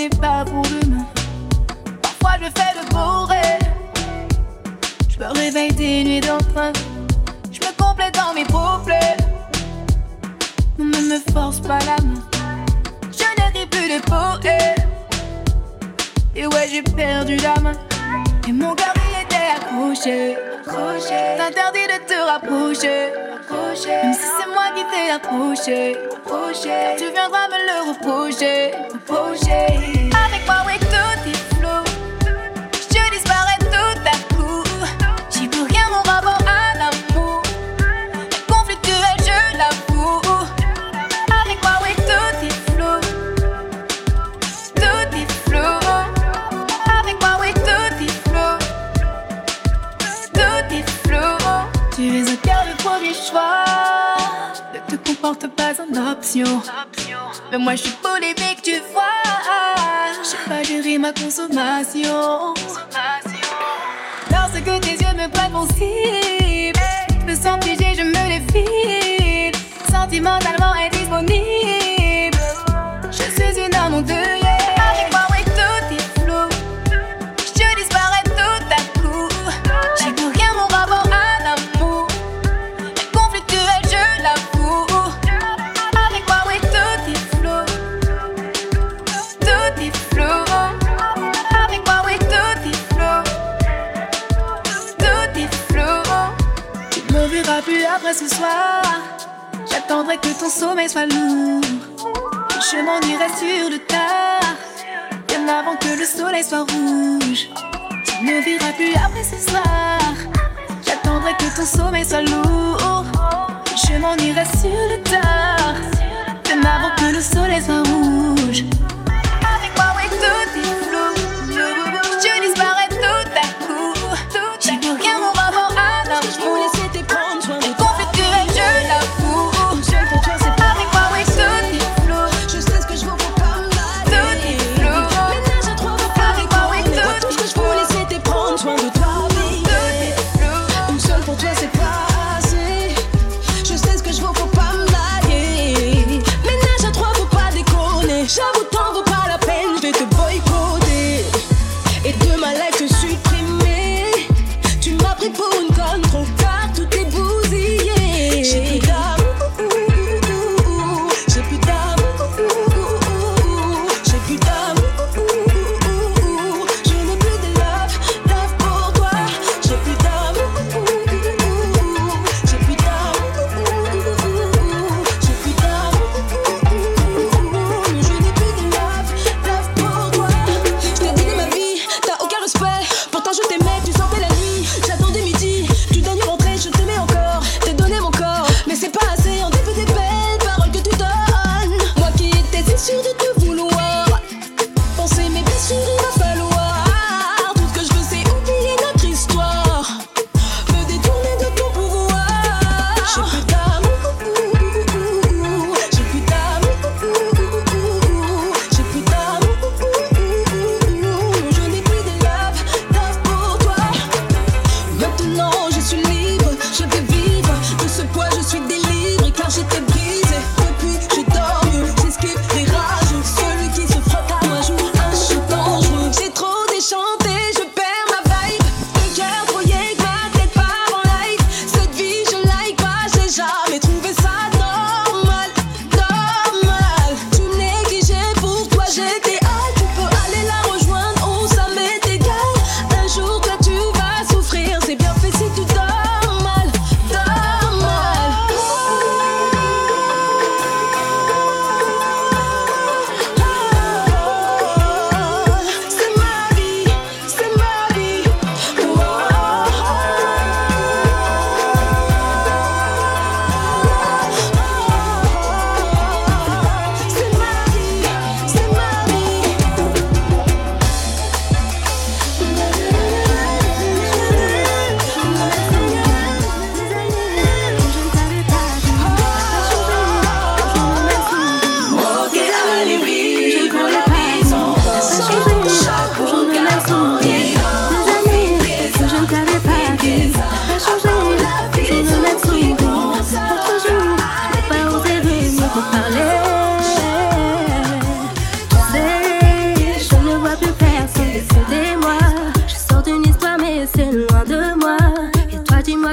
n'est pas pour demain. Parfois je fais le bourré. Je me réveille des nuits d'enfant. Je me complète dans mes problèmes. Ne me force pas la main. Je n'arrive plus de poète. Et ouais, j'ai perdu la main. Et mon cœur il était accroché. T'interdis de te rapprocher. Même si c'est moi qui t'ai approché. Tu viendras me le reprocher. Avec moi, oui, tout est flou. Je disparais tout à coup. J'y peux rien, mon rapport à l'amour. Conflictuel, je l'avoue. Avec moi, oui, tout est flou. Tout est flou. Avec moi, oui, tout est flou. Tout est flou. Tu es au cœur du premier choix. Ne te comporte pas en option. Mais moi, je suis polémique, tu vois. Je sais pas gérer ma consommation. Lorsque tes yeux me prennent mon cible, je me sens piégée, je me défile. Sentimentalement indisponible. Je suis une âme endeuillée. Avec après ce soir. J'attendrai que ton sommeil soit lourd. Je m'en irai sur le tard. Bien avant que le soleil soit rouge. Tu ne verras plus après ce soir. J'attendrai que ton sommeil soit lourd. Je m'en irai sur le tard. Bien avant que le soleil soit rouge.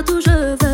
moi je.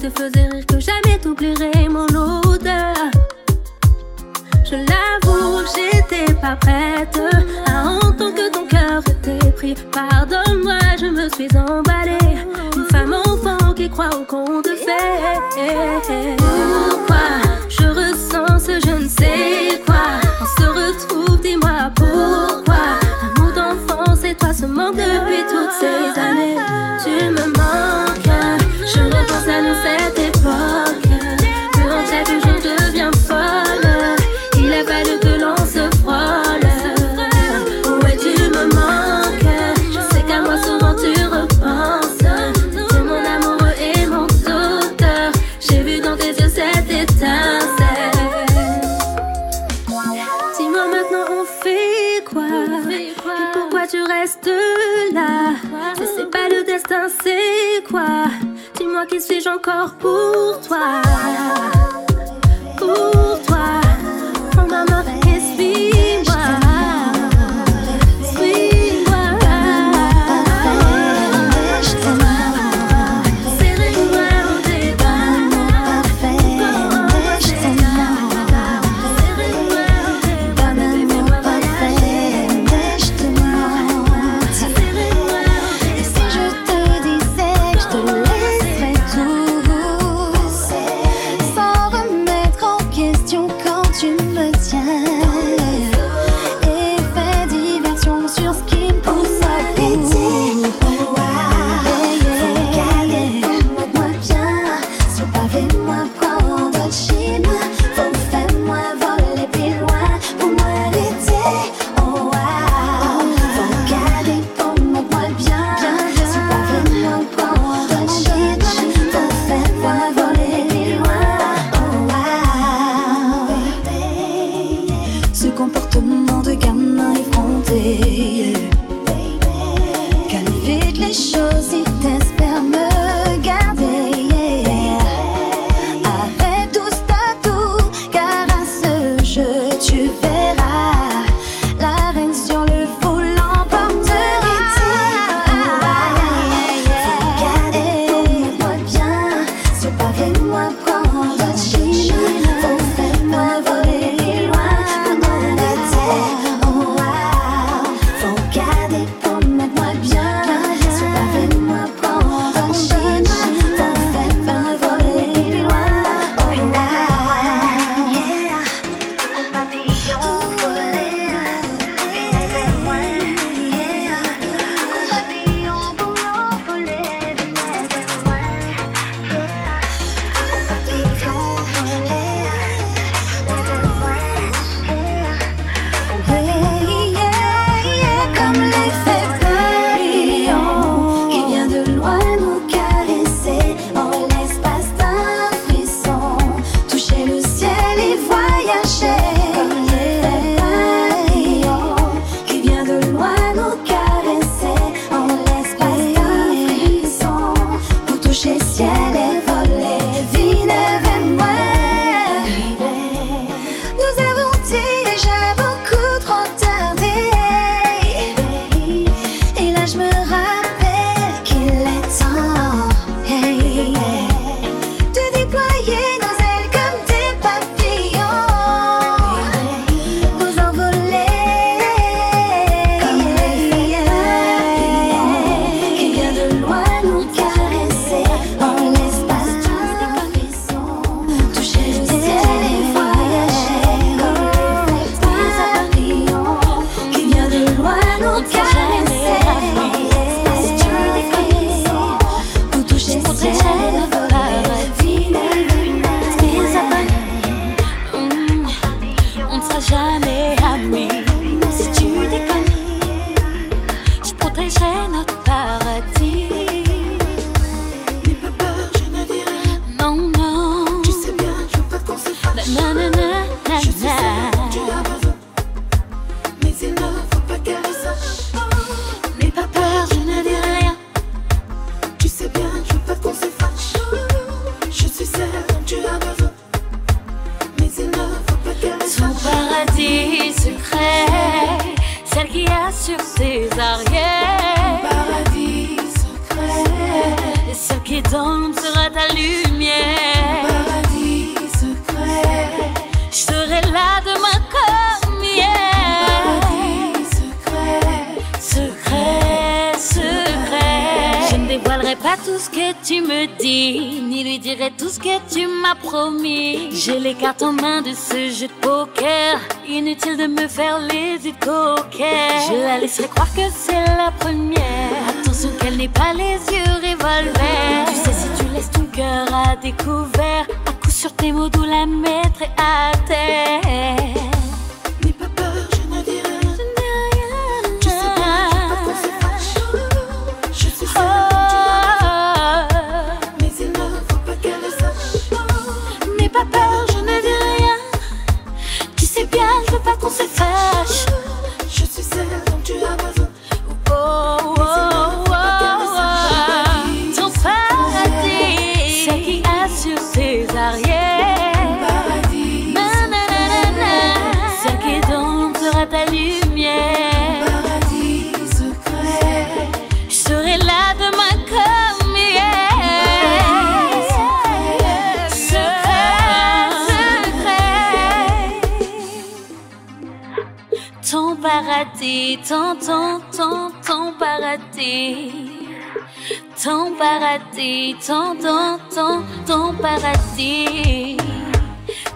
te faisait rire que jamais t'oublierai mon odeur. Je l'avoue, j'étais pas prête à entendre que ton cœur était pris. Pardonne-moi, je me suis emballée. Une femme enfant qui croit au conte de. tu restes là. Ça c'est pas le destin, c'est quoi? Dis-moi qui suis-je encore pour toi? Pour toi. Oh maman, respire protégeait notre paradis. J'ai les cartes en main de ce jeu de poker. Inutile de me faire les yeux de. Je la laisserai croire que c'est la première. Attention qu'elle n'ait pas les yeux revolver. Tu sais, si tu laisses ton cœur à découvert, à coup sur tes mots, d'où la mettre à terre. paradis, ton, ton, ton, ton paradis. Ton paradis, ton, ton, ton, ton paradis.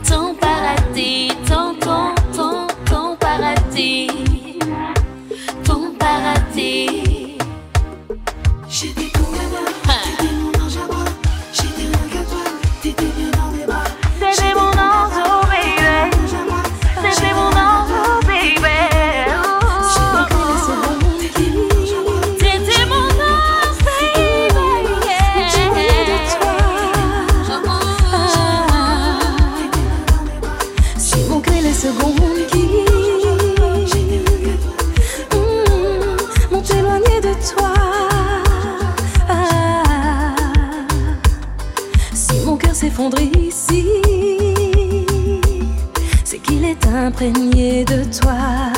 Ton paradis, ton imprégné de toi.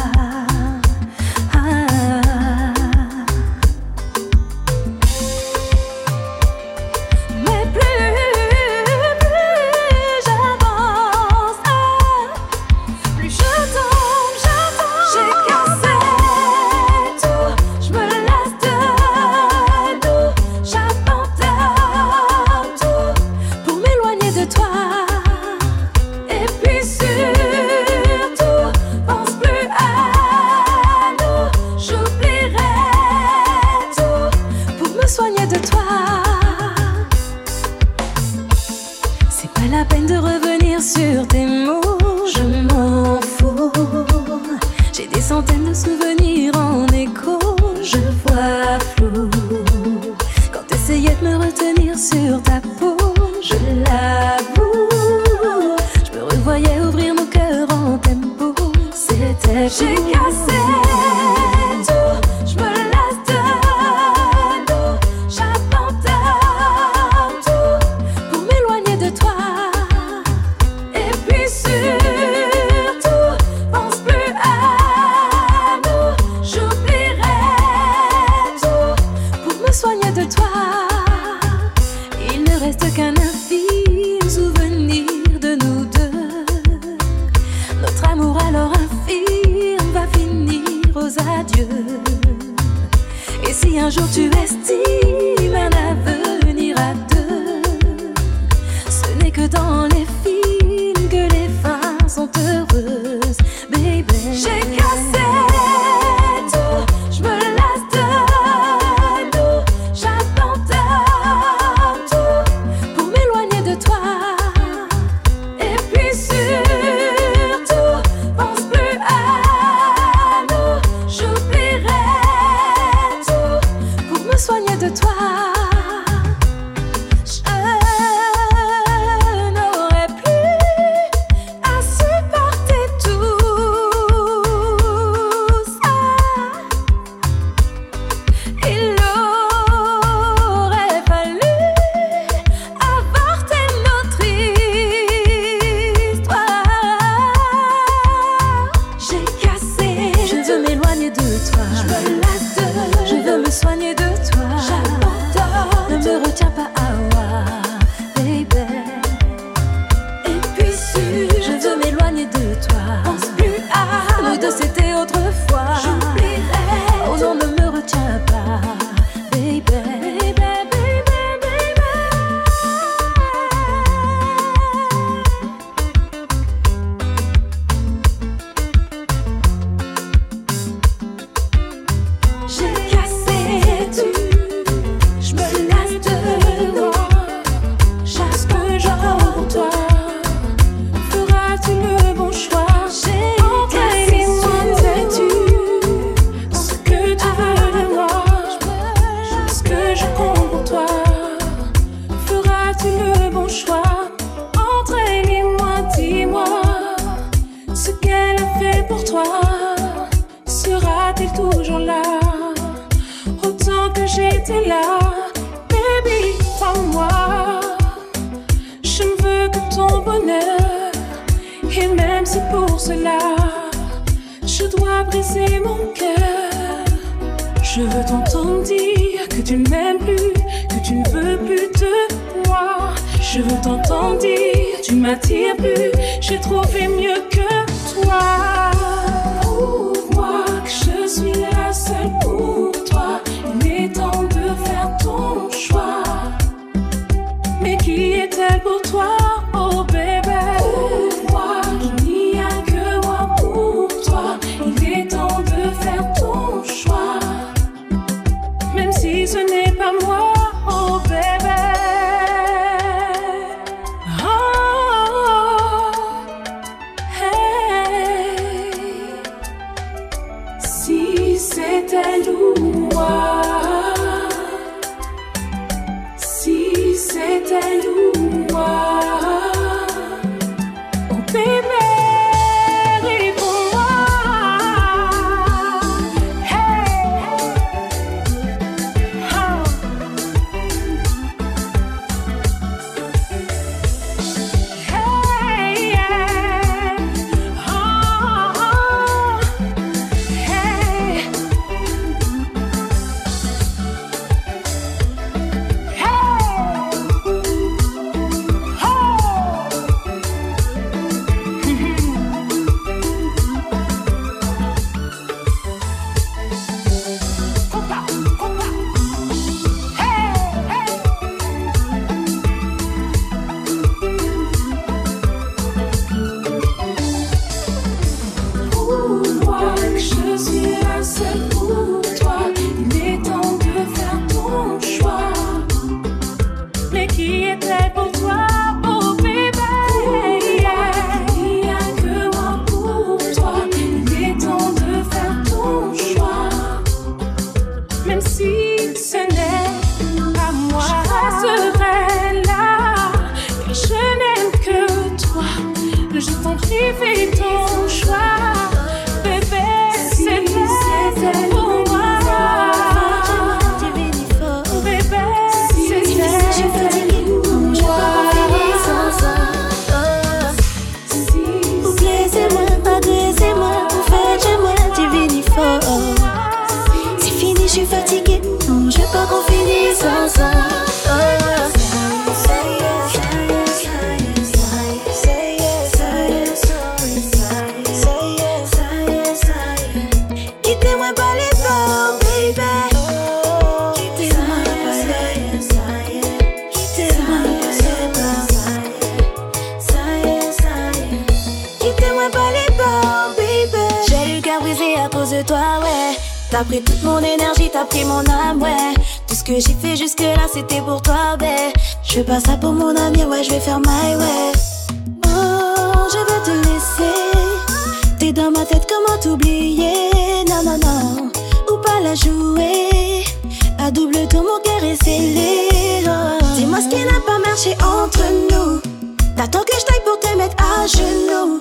Crucifito t'as pris mon âme, ouais. Tout ce que j'ai fait jusque-là, c'était pour toi, bé. Je veux pas ça pour mon ami, ouais, je vais faire my way. Oh, je veux te laisser. T'es dans ma tête, comment t'oublier? Non, non, non, ou pas la jouer. À double tour, mon cœur est scellé. Oh, dis-moi ce qui n'a pas marché entre nous. T'attends que je taille pour te mettre à genoux.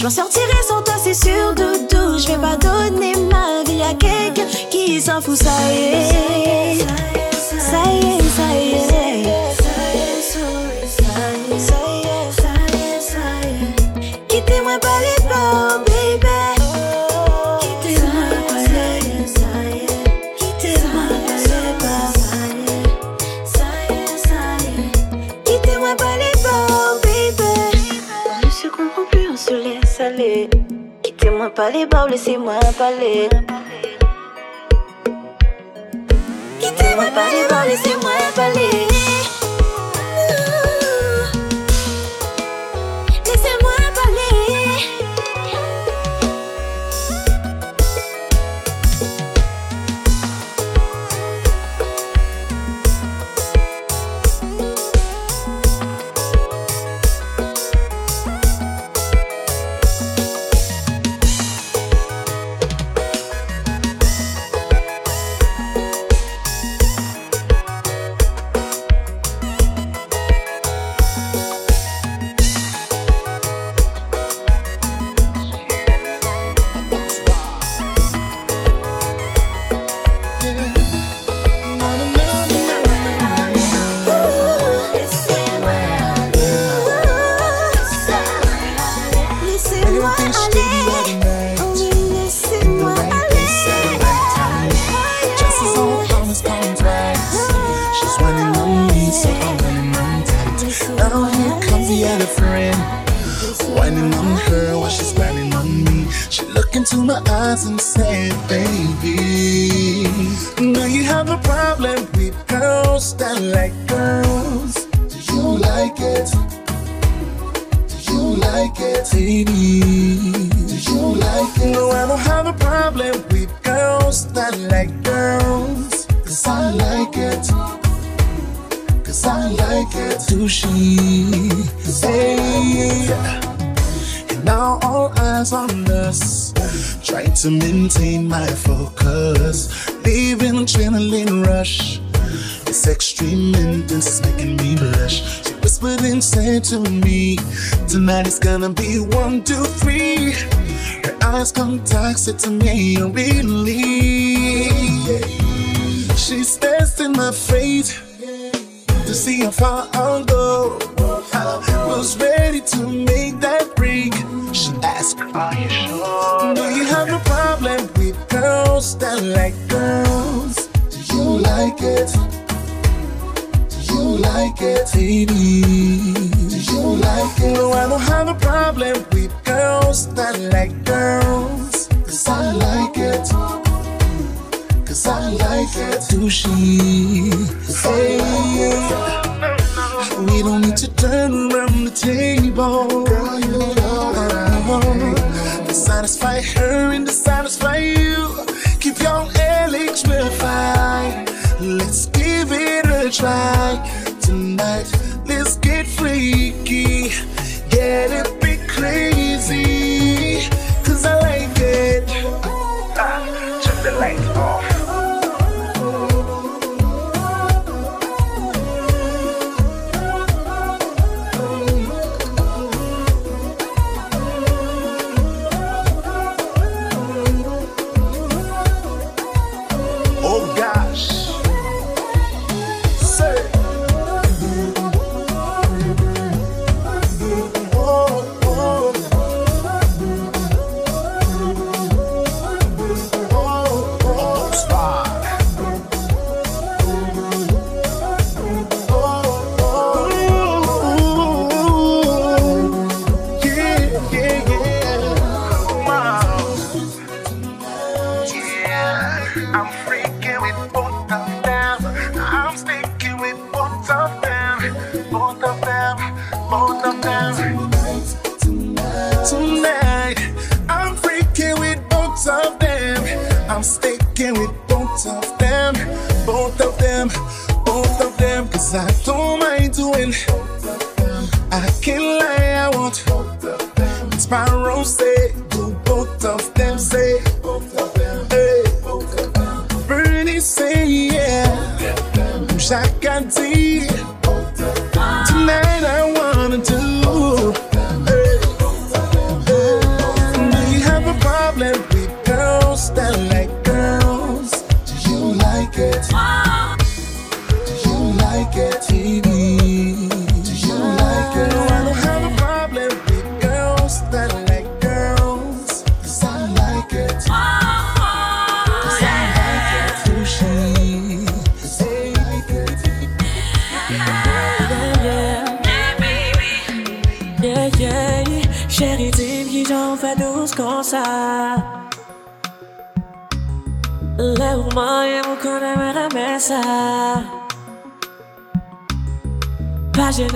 Je m'en sortirai sans toi, c'est sûr, doudou. Je vais pas donner ma vie à quelqu'un qui s'en fout, ça y est. Ça y est, ça y est. Quittez-moi pas les bombes. se laisse aller. Quittez-moi pas les barres, laissez-moi parler. Quittez-moi pas les barres, laissez-moi parler. like it sushi. Say, and now all eyes on us. Trying to maintain my focus, leaving adrenaline rush. It's extreme intense is making me blush. She whispered and said to me, Tonight it's gonna be one, two, three. Her eyes contacted to me, really. stares in my face to see how far I'll go. I was ready to make that break. She asked, Are you sure? Do you have a problem with girls that like girls? Do you like it? Do you like it, baby? Do you like it? No, I don't have a problem with girls that like girls. Cause I like it. I like it. She? Hey, we don't need to turn around the table. Girl, you know, to satisfy her and to satisfy you. Keep your eligibility. Let's give it a try tonight. Let's get freaky, get a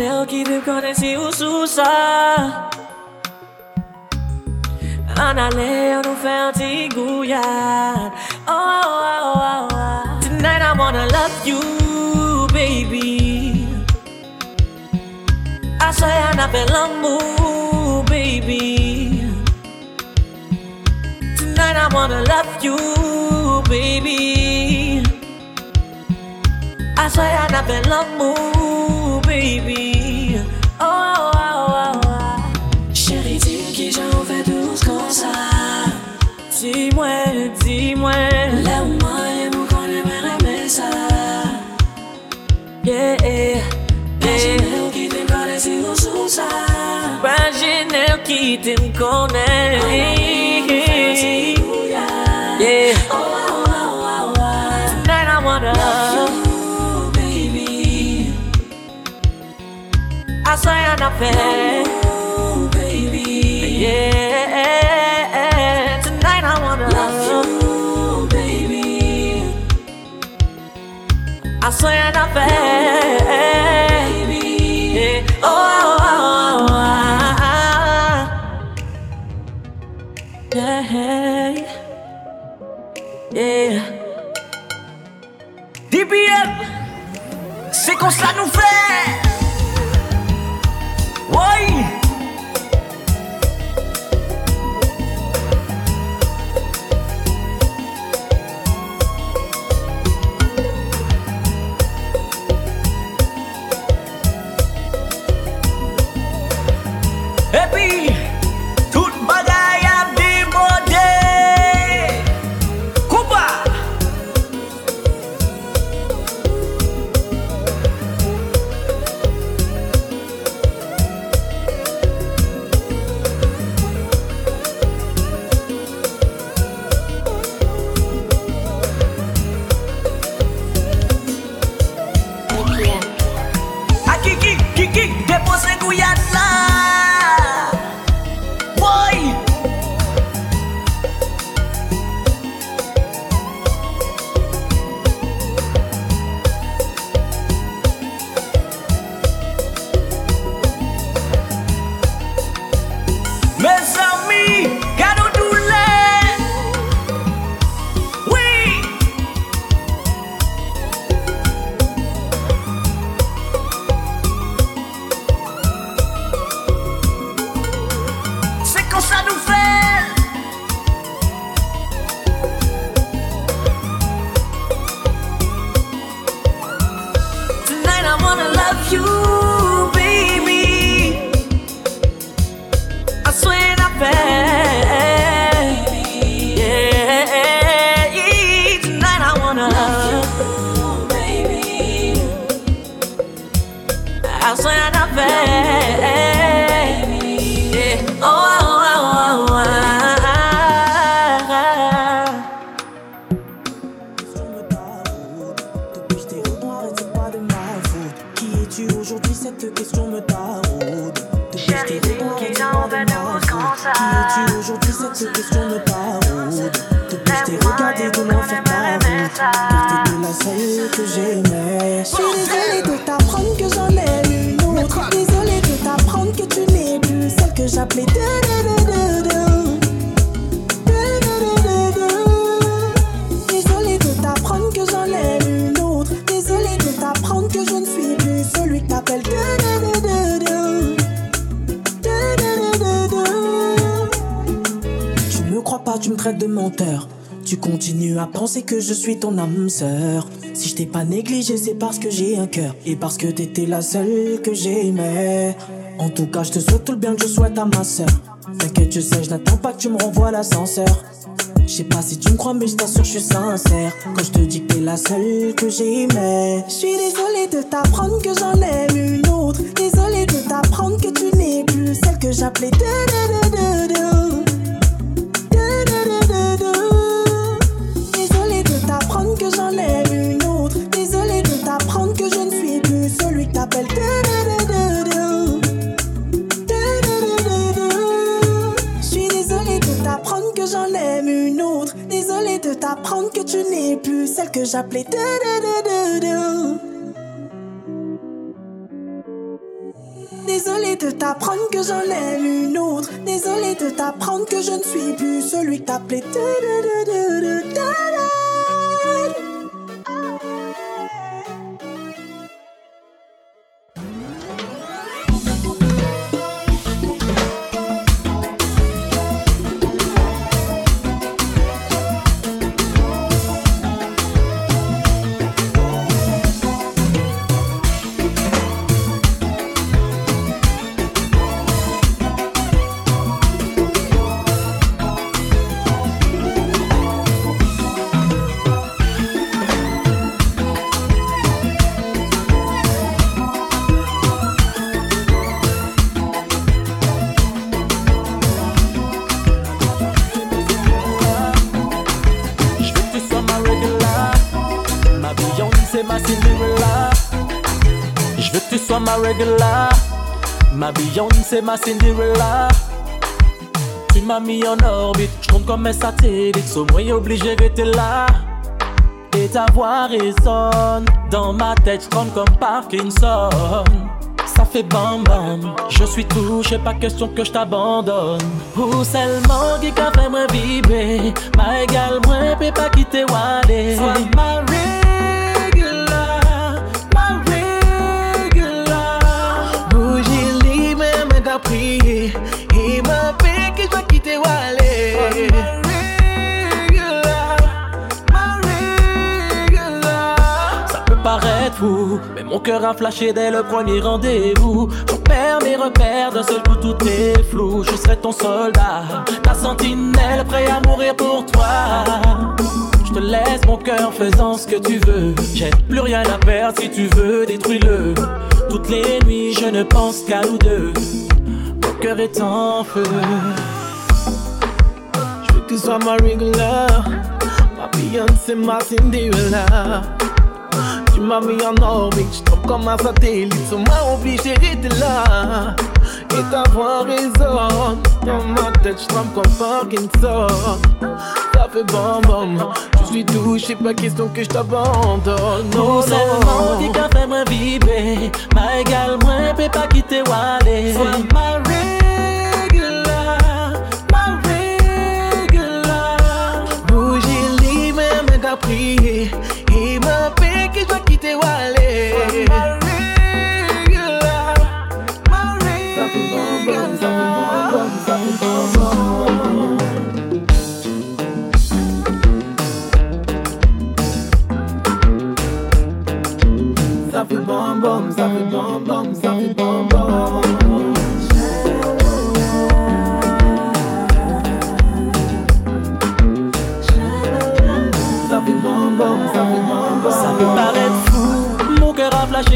Pas gêné qui te connaît si ou sous ça. En aller, on nous fait un petit gouillard. Oh, oh, oh, oh, Tonight I wanna love you, baby. I swear I feel l'amour, baby. Tonight I wanna love you, baby. I swear I feel l'amour, baby. Douce comme ça. Dis-moi, dis-moi. Lève-moi et vous connaissez ça. Yeah, yeah. Imaginez qui te connaît si vous sous ça. Imaginez qui te connaît. Yeah. Oh, oh, oh, oh, oh. Tonight I wanna love you, baby. I say I'm not fair. baby. Yeah. I swear not fair. Oh oh, oh, oh, oh. Yeah. Yeah. DBM, c'est qu'on ça nous fait. Cette question me taraude. Depuis je t'ai regardé de loin faire ta route. Car t'étais la seule que j'aimais. Je suis désolée de t'apprendre que j'en ai tu me traites de menteur. Tu continues à penser que je suis ton âme sœur. Si je t'ai pas négligé, c'est parce que j'ai un cœur. Et parce que t'étais la seule que j'aimais. En tout cas, je te souhaite tout le bien que je souhaite à ma sœur. T'inquiète, je sais, je n'attends pas que tu me renvoies l'ascenseur. Je sais pas si tu me crois, mais je t'assure, je suis sincère. Quand je te dis que t'es la seule que j'aimais. Je suis désolée de t'apprendre que j'en aime une autre. Désolée de t'apprendre que tu n'es plus celle que j'appelais de de de celui que t'appelles de de de de de. De de de de de. Je suis désolée de t'apprendre Désolée t'apprendre que tu n'es plus celle que j'appelais. Désolée de t'apprendre que j'en ai une autre. Désolée de t'apprendre que je ne suis plus celui que t'appelais. Beyoncé, ma Cinderella. Tu m'as mis en orbite, je compte comme un satellite. Moins obligé d'être là. Et ta voix résonne dans ma tête, je comme Parkinson. Ça fait bam bam, je suis touché, pas question que je t'abandonne. Ou seulement qui a fait moi vibrer, ma égale, moi, peut pas quitter Wale. Mais mon cœur a flashé dès le premier rendez-vous. Je perds mes repères, d'un seul coup tout est flou. Je serai ton soldat, ta sentinelle, prêt à mourir pour toi. Je te laisse mon cœur faisant ce que tu veux. J'ai plus rien à perdre si tu veux, détruis-le. Toutes les nuits, je ne pense qu'à nous deux cœur est en feu. Je veux que tu sois ma regular, ma Beyoncé, ma Cinderella. Tu m'as mis en orbite, je comme un satellite, tu m'as obligé d'être là. Et ta voix résonne dans ma tête, je comme Parkinson. Ça fait bon bon, je suis touché, pas question que je t'abandonne. Non, seulement qui qu'a fait moi vibrer, ma égale, moi, peut pas quitter Wale. Sois fait bon, bon, ça fait bon,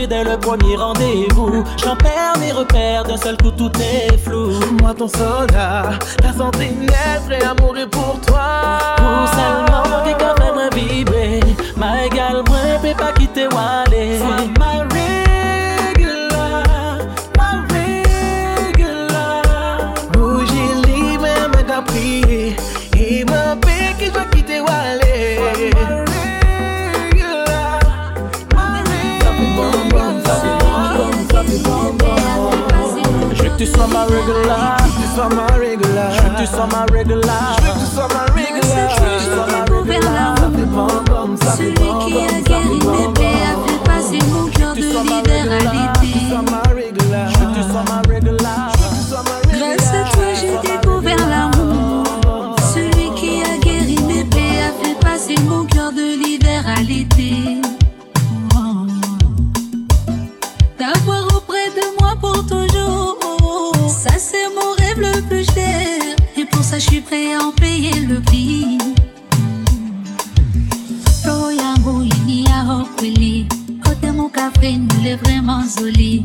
dès le premier rendez-vous. J'en perds mes repères, d'un seul coup tout est flou. Moi ton soldat, la sentinelle, prêt à mourir pour toi. Pour seulement qui quand même vibrer, ma égale, moi, pas quitter Wale. Sois que tu sois ma regular. Je veux que tu sois ma regular. Je veux que tu sois ma regular. Je veux que tu sois ma regular. Je veux que tu sois ma regular. Ça fait bon, bon, ça fait Celui qui a guéri mes plaies a fait passer mon cœur de regular. Je veux que tu sois ma regular. Je veux que tu sois ma regular. Grâce à toi, j'ai découvert l'amour. Celui qui a guéri mes plaies a fait passer mon cœur de l'hiver prêt en payer le prix. Roho yangu inia kweli kote mukafre nule vraiment zoli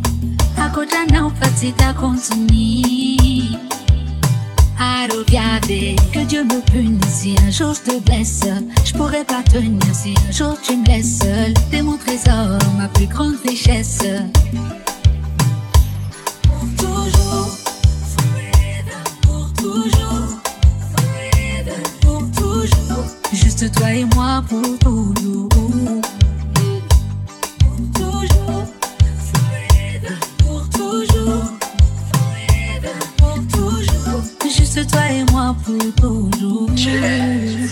akota na upatita kontuni Aroviade, que Dieu me punisse si un jour je te blesse. Je pourrais pas tenir si un jour tu me laisses seul. T'es mon trésor, ma plus grande richesse. Toujours. Juste toi et moi pour toujours. Pour toujours. Pour toujours. Pour toujours. Juste toi et moi pour toujours. Chérie,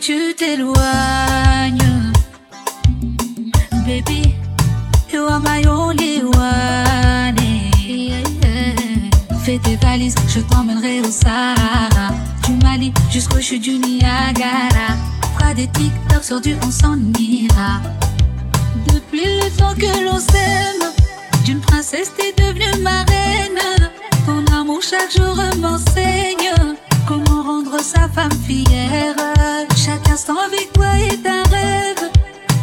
tu t'éloignes. Baby, you are my only one. Fais tes valises, je t'emmènerai au Sahara. Du Mali jusqu'au chute du Niagara. Fera des TikTok sur du on s'en ira. Depuis le temps que l'on s'aime, d'une princesse t'es devenue ma reine. Ton amour chaque jour m'enseigne comment rendre sa femme fière. Chaque instant avec toi est un rêve.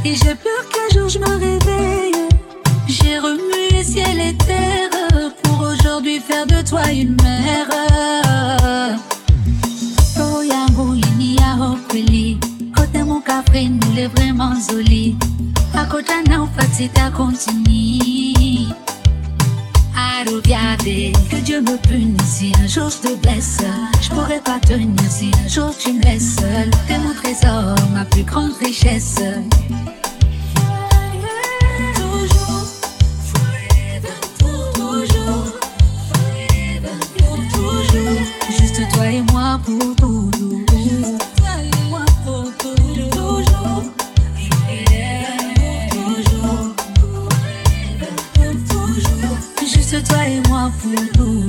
Et j'ai peur qu'un jour je me réveille. J'ai remué ciel et terre pour aujourd'hui faire de toi une mère. Oh yangu inia hokweli Kote mon café nous l'est vraiment zoli Continue Arubiade Que Dieu me punisse si un jour je te blesse. Je pourrais pas tenir si un jour tu me laisses. Seule T'es mon trésor, ma plus grande richesse. Toujours, forever, pour toujours. Pour toujours. Juste toi et moi pour toujours et moi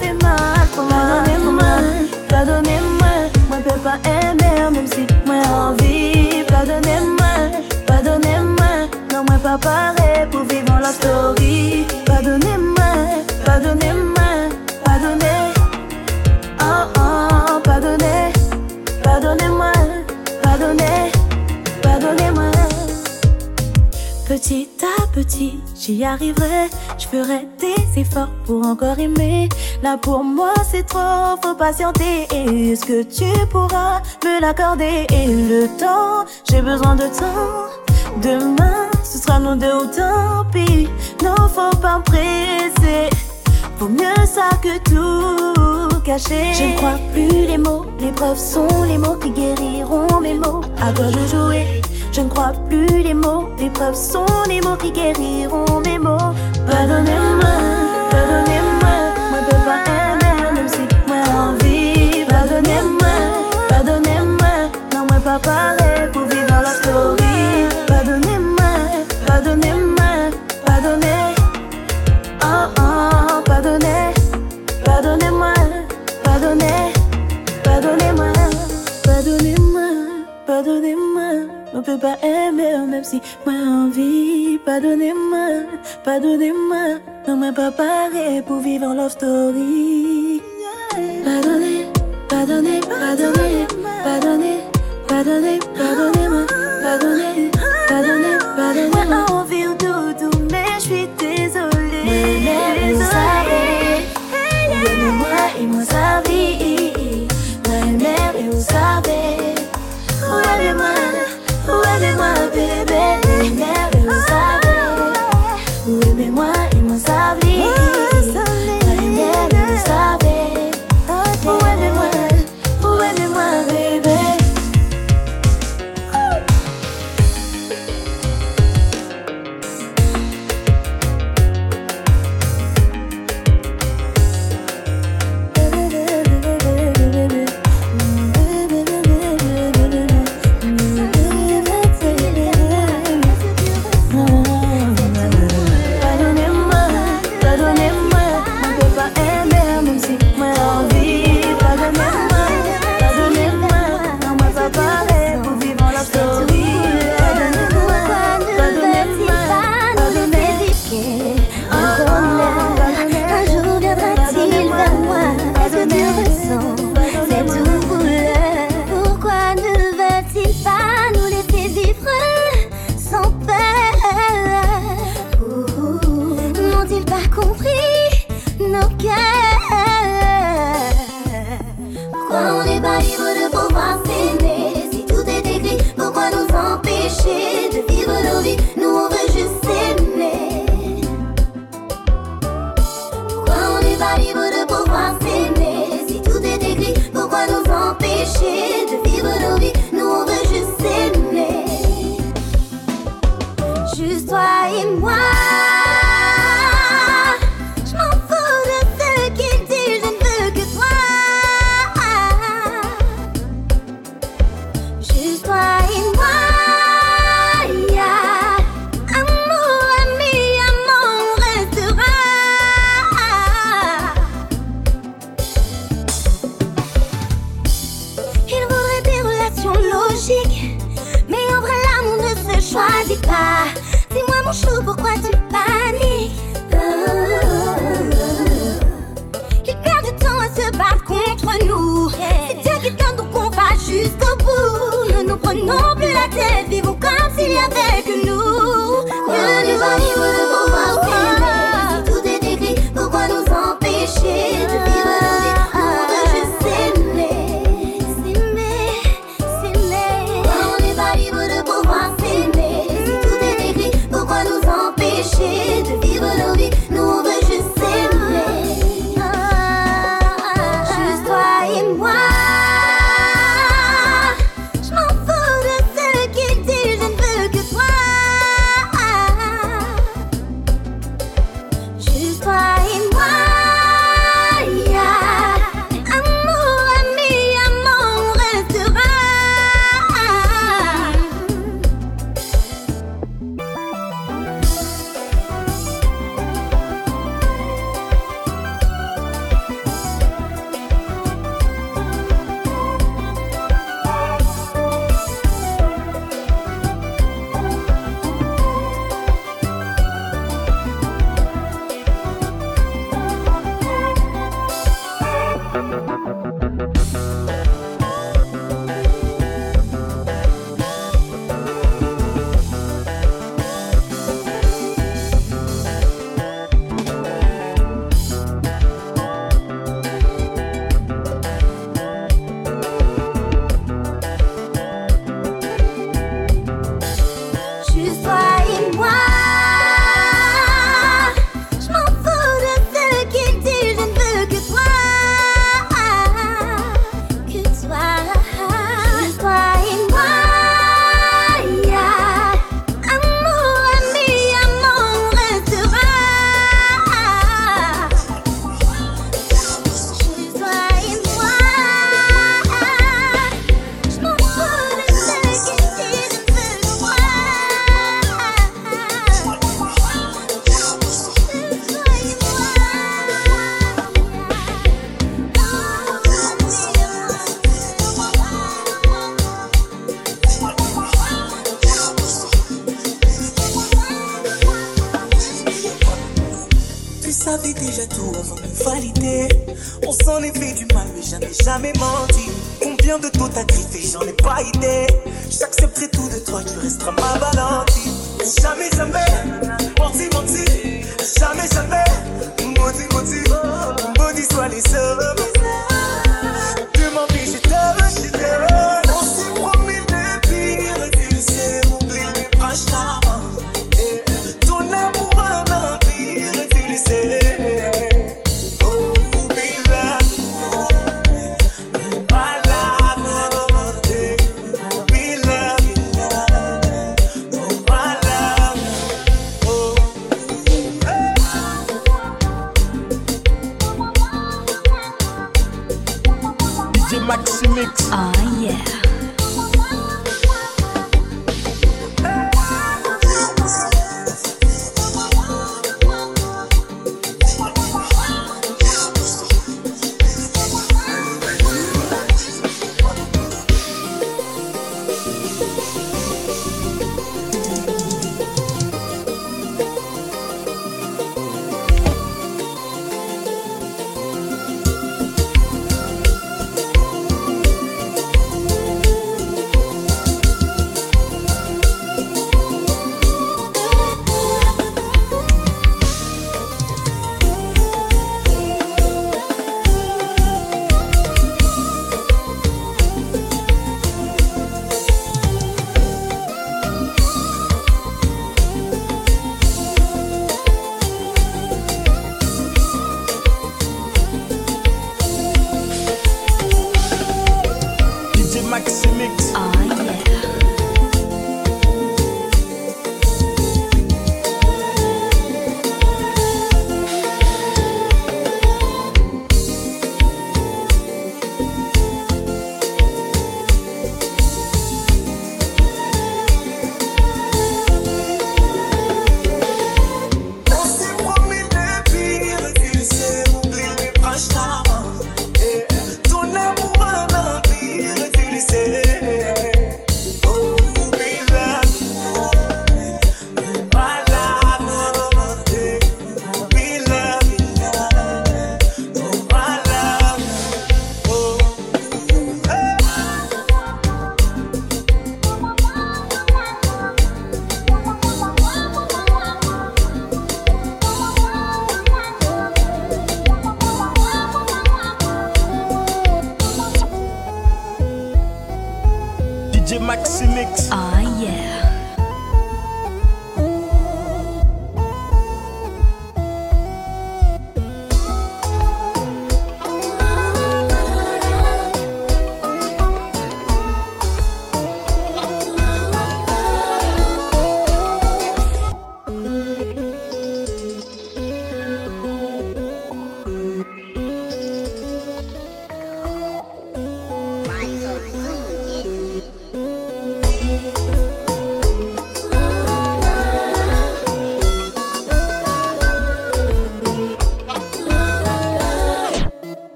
fait mal, faut mal. Pardonnez-moi, moi peux pas aimer, même si moi envie. Pardonnez-moi, pardonnez-moi, non moi pas pareil pour vivre la story. Pardonnez-moi, pardonnez-moi, pardonnez. Oh oh, pardonnez, pardonnez-moi, pardonnez, pardonnez-moi. Petit à petit, j'y arriverai. Je ferai des efforts pour encore aimer. Là pour moi c'est trop, faut patienter. Est-ce que tu pourras me l'accorder? Et le temps, j'ai besoin de temps. Demain, ce sera nous deux ou tant pis. Non, faut pas presser. Vaut mieux ça que tout cacher. Je ne crois plus les mots, les preuves sont les mots qui guériront mes mots. À quoi je jouais? Je ne crois plus les mots, les preuves sont les mots qui guériront mes mots. Pardonnez-moi, On peut pas aimer même si moi envie. Pardonnez-moi, pardonnez-moi. Non, moi pas pareil pour vivre en love story. Pardonnez, pardonnez, pardonnez, pardonnez, pardonnez, pardonnez-moi, pardonnez, pardonnez,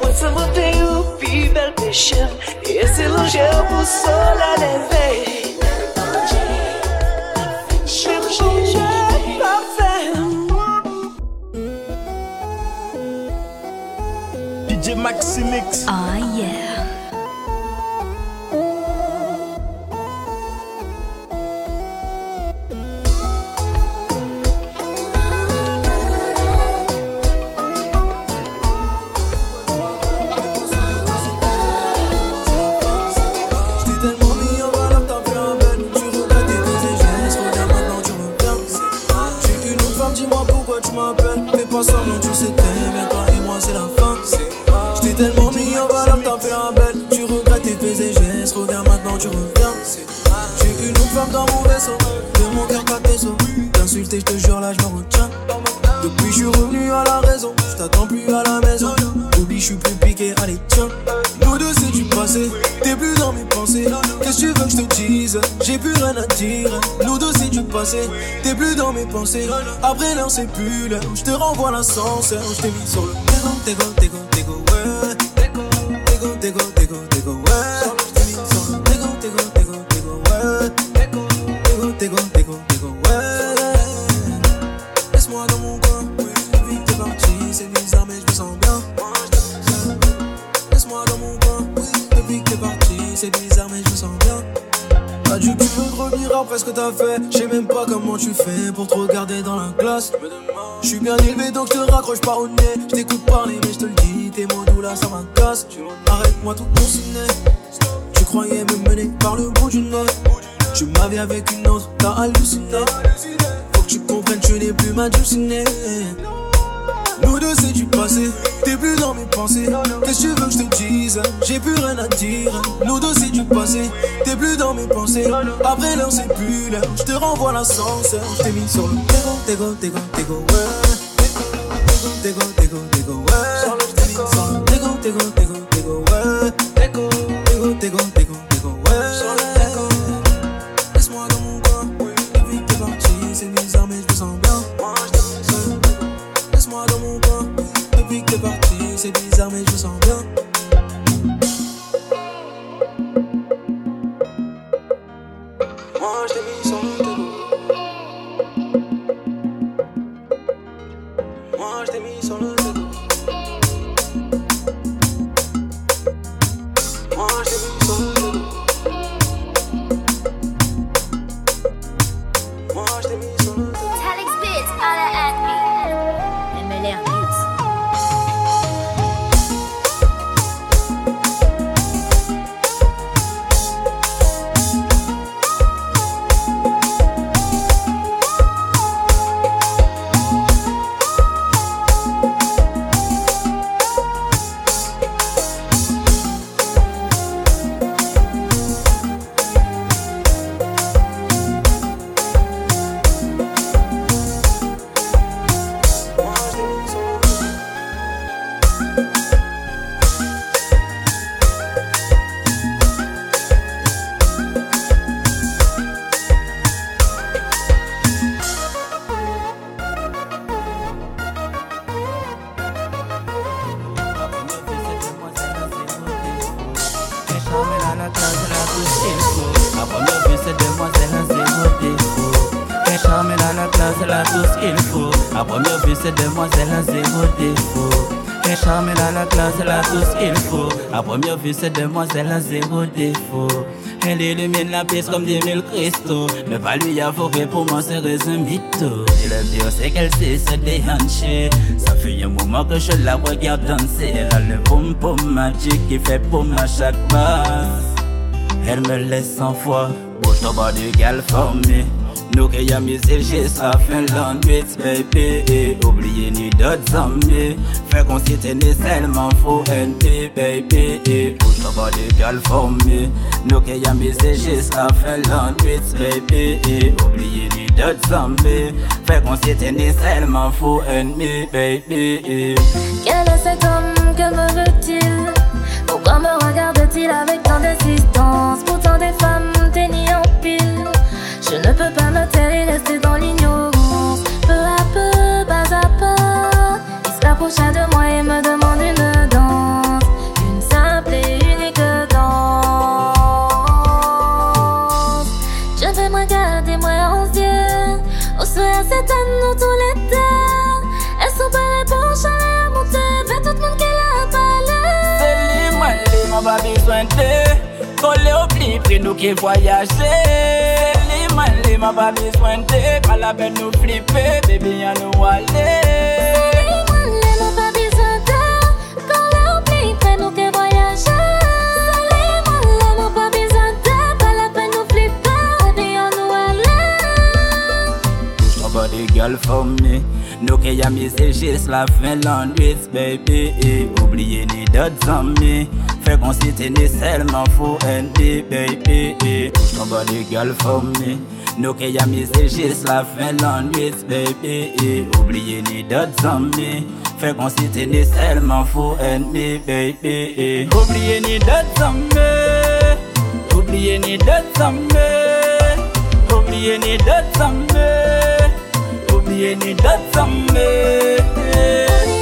Mwen se mante ou pi bel pechem E se longe ou pou sol aleve. Dans mon vaisseau. De mon cœur pas vaisseau T'insulter, j'te jure là je me retiens. Depuis je suis revenu à la raison. Je t'attends plus à la maison. Oublie je suis plus piqué, allez tiens. Nous deux c'est du passé. T'es plus dans mes pensées. Qu'est-ce que tu veux que je te dise? J'ai plus rien à dire. Nous deux c'est du passé. T'es plus dans mes pensées. Après l'heure c'est plus Je te renvoie l'ascenseur. Je t'ai mis sur le Tego, tego, tego, tego, ouais je me sens bien. T'as tu veux revenir après ce que t'as fait. Je sais même pas comment tu fais pour te regarder dans la glace. Je suis bien élevé donc je te raccroche pas au nez. Je t'écoute parler mais je te le dis Tes mots doux là ça m'agace. Arrête-moi tout ciné. Tu croyais me mener par le bout du nez. Tu m'avais avec une autre T'as halluciné. Faut que tu comprennes tu n'es plus ma dulcinée nous deux c'est du passé, t'es plus dans mes pensées. Qu'est-ce que tu veux que je te dise? J'ai plus rien à dire. Nous deux c'est du passé, t'es plus dans mes pensées. Après l'heure c'est plus l'heure. Je te renvoie l'ascenseur. Je t'ai mis sur le Tego, tego, tego, tego, ouais. Tego, tego, tego, ouais. T'ai mis sur le Tego, tego, tego, tego, À première vue, cette demoiselle a zéro défaut. Elle illumine la pièce comme des mille cristaux. Mais pas lui avouer pour moi, c'est un mytho. Et le pire, c'est qu'elle sait se déhancher. Ça fait un moment que je la regarde danser. Elle a le boum boum magique qui fait boum à chaque basse. Elle me laisse sans foi. Bouge ton body, girl, for me. Nous qui y'a mis juste la Finlande, bitch, baby. Et oubliez ni d'autres amis. Fait qu'on s'y tenait seulement faux NP, baby. Et bouge ton body, girl, for me. Nous qui y'a mis juste la Finlande, bitch, baby. Et oubliez ni d'autres amis. Fait qu'on s'y tenait seulement faux NP, baby. Quel est cet homme, que me veut-il? Pourquoi me regarde-t-il avec tant d'insistance Pourtant des femmes Soya se tan nou tou lete. E sou pere pou chale a monte Ve tout moun ke la pale. Se li mwen li mwen ba bezwen te. Kon le obli pre nou ke voyaje. Se li mwen li mwen ba bezwen te. Pala ben nou flipe Bebi an nou wale. Girl, for me. Nous qui y'a c'est juste la bitch, baby. Et oubliez ni d'autres amis. Fait qu'on s'y tenait seulement faux ND, baby. Et push ton body, girl, for me. Nous qui y'a c'est juste la Finlande, bitch, baby. Et oubliez ni d'autres amis. Fait qu'on s'y tenait seulement faux ND, baby. Et oubliez ni d'autres amis. Oubliez ni d'autres amis. Oubliez ni d'autres amis yeni dat me.